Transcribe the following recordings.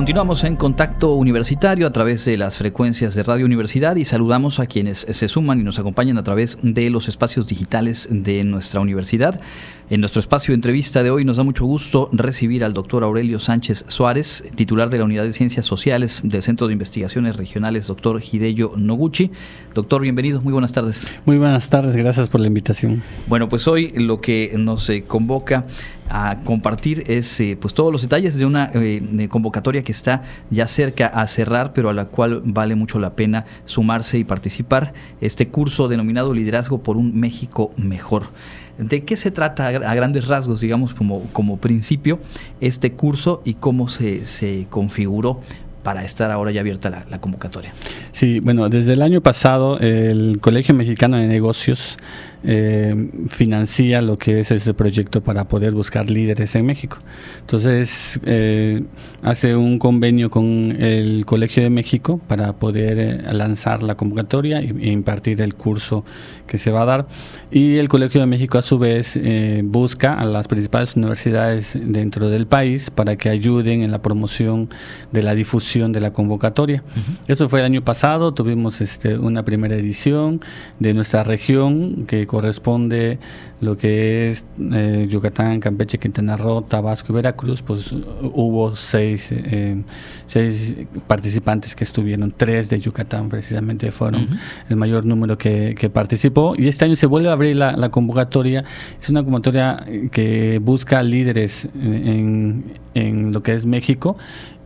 Continuamos en contacto universitario a través de las frecuencias de Radio Universidad y saludamos a quienes se suman y nos acompañan a través de los espacios digitales de nuestra universidad. En nuestro espacio de entrevista de hoy nos da mucho gusto recibir al doctor Aurelio Sánchez Suárez, titular de la Unidad de Ciencias Sociales del Centro de Investigaciones Regionales, doctor Hideyo Noguchi. Doctor, bienvenido, muy buenas tardes. Muy buenas tardes, gracias por la invitación. Bueno, pues hoy lo que nos eh, convoca a compartir es eh, pues todos los detalles de una eh, convocatoria que está ya cerca a cerrar, pero a la cual vale mucho la pena sumarse y participar. Este curso denominado Liderazgo por un México Mejor. ¿De qué se trata a grandes rasgos, digamos, como, como principio, este curso y cómo se, se configuró para estar ahora ya abierta la, la, convocatoria? Sí, bueno, desde el año pasado el Colegio Mexicano de Negocios eh, financia lo que es ese proyecto para poder buscar líderes en México. Entonces, eh, hace un convenio con el Colegio de México para poder eh, lanzar la convocatoria e impartir el curso que se va a dar. Y el Colegio de México, a su vez, eh, busca a las principales universidades dentro del país para que ayuden en la promoción de la difusión de la convocatoria. Eso fue el año pasado, tuvimos este, una primera edición de nuestra región que corresponde lo que es eh, Yucatán, Campeche, Quintana Roo, Tabasco y Veracruz, pues hubo seis, eh, seis participantes que estuvieron, tres de Yucatán precisamente fueron el mayor número que, que, participó. Y este año se vuelve a abrir la, la convocatoria, es una convocatoria que busca líderes en, en lo que es México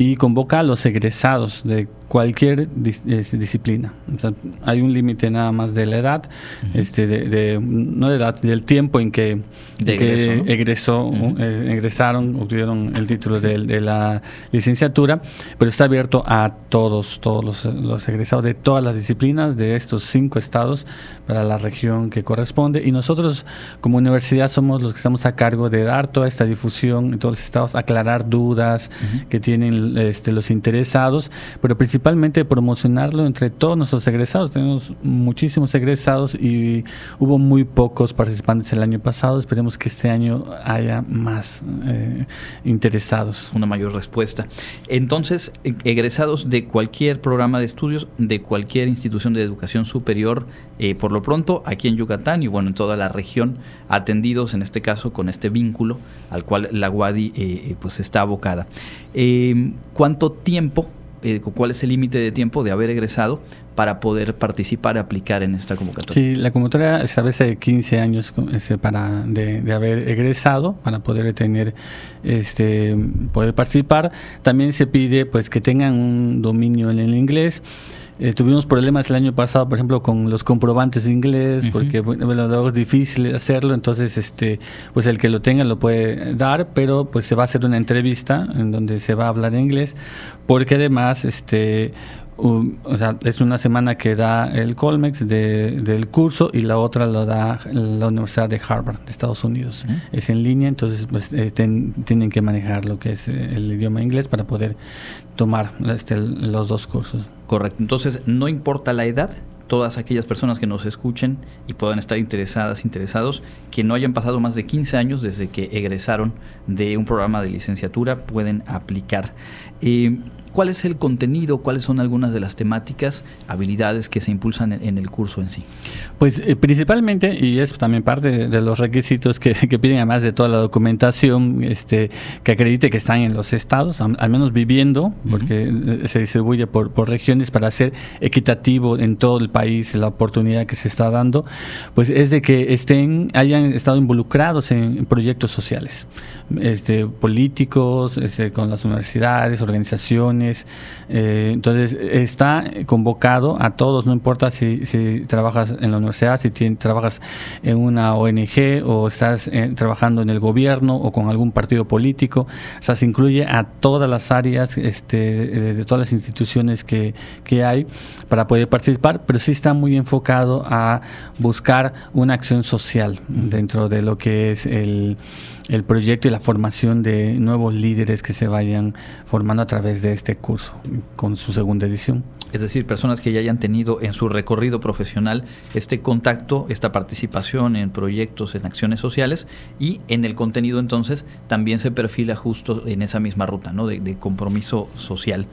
y convoca a los egresados de cualquier dis, disciplina. O sea, hay un límite nada más de la edad, uh -huh. este, de, de, no de edad, del tiempo en que, de que egreso, ¿no? egresó, uh -huh. eh, egresaron, obtuvieron el título de, de, la licenciatura, pero está abierto a todos, todos los, los, egresados de todas las disciplinas de estos cinco estados para la región que corresponde. Y nosotros como universidad somos los que estamos a cargo de dar toda esta difusión en todos los estados, aclarar dudas uh -huh. que tienen este, los interesados, pero principalmente principalmente promocionarlo entre todos nuestros egresados. Tenemos muchísimos egresados y hubo muy pocos participantes el año pasado. Esperemos que este año haya más eh, interesados. Una mayor respuesta. Entonces, egresados de cualquier programa de estudios, de cualquier institución de educación superior, eh, por lo pronto aquí en Yucatán y bueno, en toda la región, atendidos en este caso con este vínculo al cual la UADI eh, pues está abocada. ¿Cuánto tiempo eh, cuál es el límite de tiempo de haber egresado para poder participar aplicar en esta convocatoria. Sí, la convocatoria establece 15 años este, para de, de, haber egresado para poder tener este poder participar. También se pide pues que tengan un dominio en el inglés. Eh, tuvimos problemas el año pasado, por ejemplo, con los comprobantes de inglés, uh -huh. porque bueno, luego es difícil hacerlo, entonces este, pues el que lo tenga lo puede dar, pero pues se va a hacer una entrevista en donde se va a hablar inglés, porque además este Um, o sea, es una semana que da el Colmex de, del curso y la otra lo da la Universidad de Harvard de Estados Unidos. Uh -huh. Es en línea, entonces pues, eh, ten, tienen que manejar lo que es eh, el idioma inglés para poder tomar este, los dos cursos. Correcto, entonces no importa la edad, todas aquellas personas que nos escuchen y puedan estar interesadas, interesados, que no hayan pasado más de 15 años desde que egresaron de un programa de licenciatura, pueden aplicar. Eh, ¿Cuál es el contenido? ¿Cuáles son algunas de las temáticas, habilidades que se impulsan en, en el curso en sí? Pues eh, principalmente, y es también parte de, de los requisitos que, que, piden, además de toda la documentación este, que acredite que están en los estados, al, al menos viviendo, porque uh -huh. se distribuye por, por, regiones para ser equitativo en todo el país la oportunidad que se está dando, pues es de que estén, hayan estado involucrados en, proyectos sociales, este, políticos, este, con las universidades, organizaciones, eh, entonces está convocado a todos, no importa si, trabajas en la universidad, si trabajas en una ONG o estás eh, trabajando en el gobierno o con algún partido político, o sea, se incluye a todas las áreas este, de, de todas las instituciones que, que hay para poder participar, pero sí sí está muy enfocado a buscar una acción social dentro de lo que es el, el proyecto y la formación de nuevos líderes que se vayan formando a través de este curso con su segunda edición. Es decir, personas que ya hayan tenido en su recorrido profesional este contacto, esta participación en proyectos, en acciones sociales y en el contenido entonces también se perfila justo en esa misma ruta ¿no? de, compromiso social.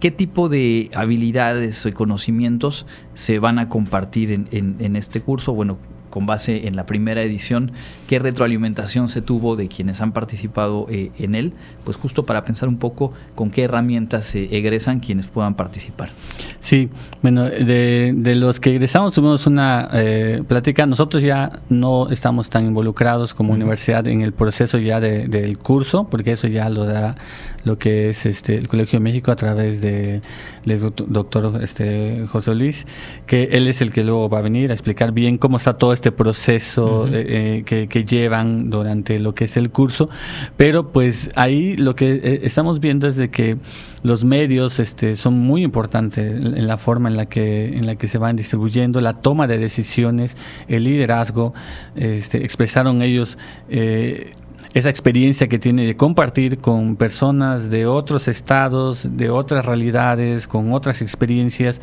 ¿Qué tipo de habilidades y conocimientos se van a compartir en, en este curso? Bueno, con base en la primera edición, qué retroalimentación se tuvo de quienes han participado eh, en él, pues justo para pensar un poco con qué herramientas se egresan quienes puedan participar. Sí, bueno, de, los que egresamos tuvimos una eh, plática, nosotros ya no estamos tan involucrados como universidad en el proceso ya del curso, porque eso ya lo da lo que es este el Colegio de México a través de del doctor este José Luis, que él es el que luego va a venir a explicar bien cómo está todo este proceso eh, que, llevan durante lo que es el curso, pero pues ahí lo que eh, estamos viendo es de que los medios este, son muy importantes en la forma en la que en la que se van distribuyendo, la toma de decisiones, el liderazgo, este, expresaron ellos esa experiencia que tiene de compartir con personas de otros estados, de otras realidades, con otras experiencias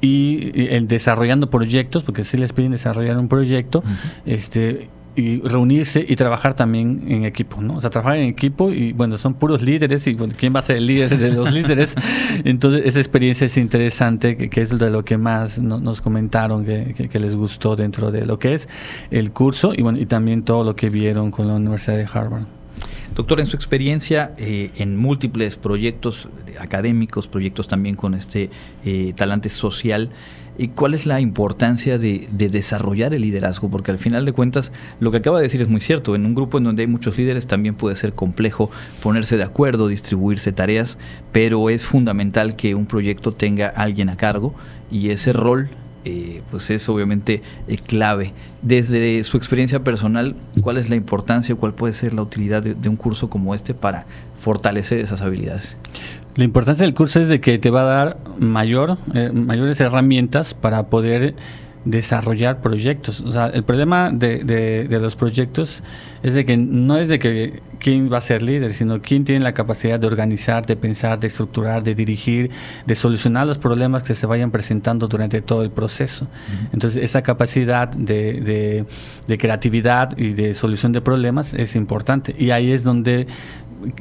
y, el desarrollando proyectos, porque si les piden desarrollar un proyecto, este y reunirse y trabajar también en equipo, ¿no? O sea, trabajar en equipo y bueno, son puros líderes y bueno, ¿quién va a ser el líder de los líderes? Entonces, esa experiencia es interesante, que, es de lo que más nos comentaron que, que, les gustó dentro de lo que es el curso y bueno, y también todo lo que vieron con la Universidad de Harvard. Doctor, en su experiencia eh, en múltiples proyectos académicos, proyectos también con este eh, talante social, ¿Y cuál es la importancia de, desarrollar el liderazgo? Porque al final de cuentas, lo que acaba de decir es muy cierto. En un grupo en donde hay muchos líderes también puede ser complejo ponerse de acuerdo, distribuirse tareas, pero es fundamental que un proyecto tenga alguien a cargo y ese rol eh, pues es obviamente eh, clave. Desde su experiencia personal, ¿cuál es la importancia, cuál puede ser la utilidad de un curso como este para fortalecer esas habilidades? La importancia del curso es de que te va a dar mayor, eh, mayores herramientas para poder desarrollar proyectos. O sea, el problema de, de, los proyectos es de que no es de que quién va a ser líder, sino quién tiene la capacidad de organizar, de pensar, de estructurar, de dirigir, de solucionar los problemas que se vayan presentando durante todo el proceso. Entonces, esa capacidad de, de, creatividad y de solución de problemas es importante. Y ahí es donde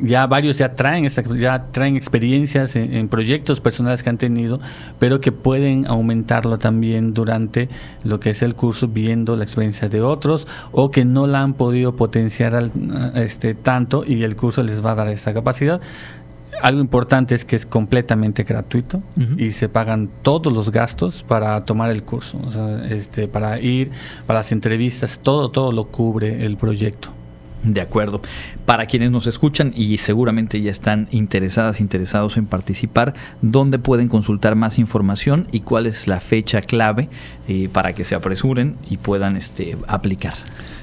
ya varios ya traen, ya traen experiencias en, proyectos personales que han tenido, pero que pueden aumentarlo también durante lo que es el curso, viendo la experiencia de otros o que no la han podido potenciar este, tanto y el curso les va a dar esa capacidad. Algo importante es que es completamente gratuito y se pagan todos los gastos para tomar el curso, este, para ir, para las entrevistas, todo, todo lo cubre el proyecto. De acuerdo. Para quienes nos escuchan y seguramente ya están interesadas, interesados en participar, ¿dónde pueden consultar más información y cuál es la fecha clave eh, para que se apresuren y puedan este, aplicar?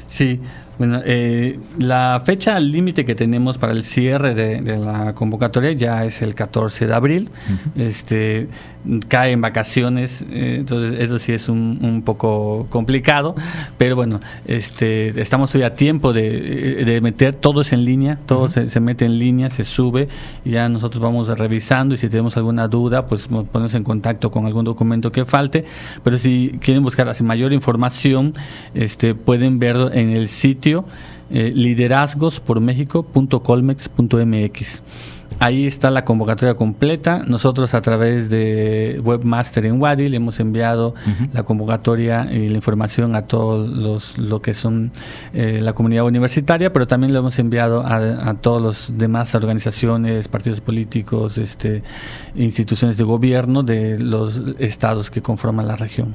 Sí, bueno, eh, la fecha límite que tenemos para el cierre de, la convocatoria ya es el 14 de abril. Este cae en vacaciones, eh, entonces eso sí es un, poco complicado, pero bueno, este estamos todavía a tiempo de, meter todo es en línea, todo se, mete en línea, se sube y ya nosotros vamos revisando y si tenemos alguna duda, pues ponemos en contacto con algún documento que falte, pero si quieren buscar así mayor información, este pueden verlo en el sitio sitio eh, liderazgospormexico.colmex.mx. Ahí está la convocatoria completa. Nosotros a través de Webmaster en Wadi le hemos enviado la convocatoria y la información a todos los lo que son eh, la comunidad universitaria, pero también lo hemos enviado a, a todos los demás organizaciones, partidos políticos, este, instituciones de gobierno de los estados que conforman la región.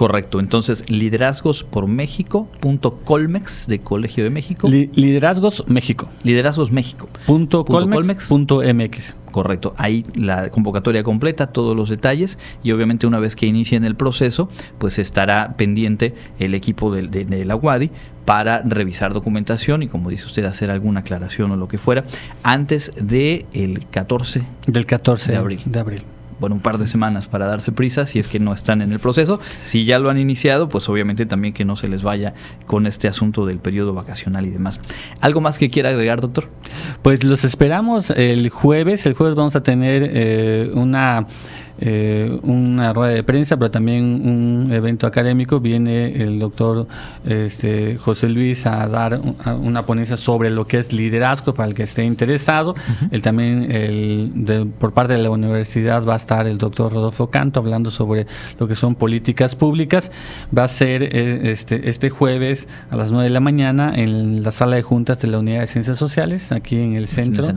Correcto, entonces liderazgos por México punto Colmex de Colegio de México. liderazgos México. Liderazgos México. Punto, Colmex, MX. Correcto, ahí la convocatoria completa, todos los detalles y obviamente una vez que inicien el proceso, pues estará pendiente el equipo de, de, la UADI para revisar documentación y como dice usted hacer alguna aclaración o lo que fuera antes del el 14 del 14 de abril. De abril. Bueno, un par de semanas para darse prisa si es que no están en el proceso. Si ya lo han iniciado, pues obviamente también que no se les vaya con este asunto del periodo vacacional y demás. ¿Algo más que quiera agregar, doctor? Pues los esperamos el jueves. El jueves vamos a tener eh, una eh, una rueda de prensa, pero también un evento académico. Viene el doctor este, José Luis a dar una ponencia sobre lo que es liderazgo para el que esté interesado. Él también, el, por parte de la universidad, va a estar el doctor Rodolfo Canto hablando sobre lo que son políticas públicas. Va a ser eh, este, este jueves a las 9 de la mañana en la sala de juntas de la Unidad de Ciencias Sociales, aquí en el centro,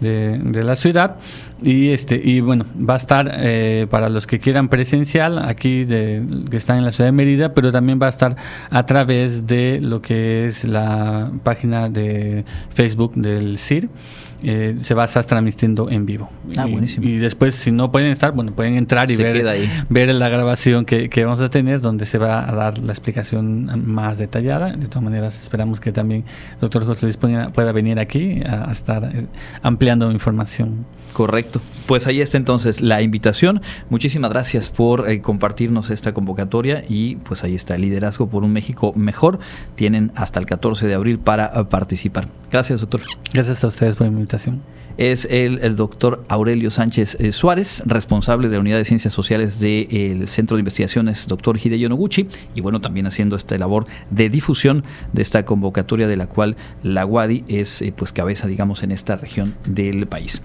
De, de, la ciudad. Y, este, y bueno, va a estar. Eh, eh, para los que quieran presencial, aquí de, que están en la ciudad de Mérida, pero también va a estar a través de lo que es la página de Facebook del CIR. Eh, se va a estar transmitiendo en vivo. Ah, y, y, después, si no pueden estar, bueno, pueden entrar y ver, ver la grabación que, que, vamos a tener, donde se va a dar la explicación más detallada. De todas maneras, esperamos que también el doctor José Luis pueda, venir aquí a, a estar eh, ampliando información. Correcto. Pues ahí está entonces la invitación. Muchísimas gracias por eh, compartirnos esta convocatoria y pues ahí está, Liderazgo por un México Mejor. Tienen hasta el 14 de abril para eh, participar. Gracias, doctor. Gracias a ustedes por la invitación es el, el doctor Aurelio Sánchez eh, Suárez, responsable de la Unidad de Ciencias Sociales del Centro de Investigaciones Doctor Hideyo Noguchi, y bueno, también haciendo esta labor de difusión de esta convocatoria de la cual la UADI es pues cabeza, digamos, en esta región del país.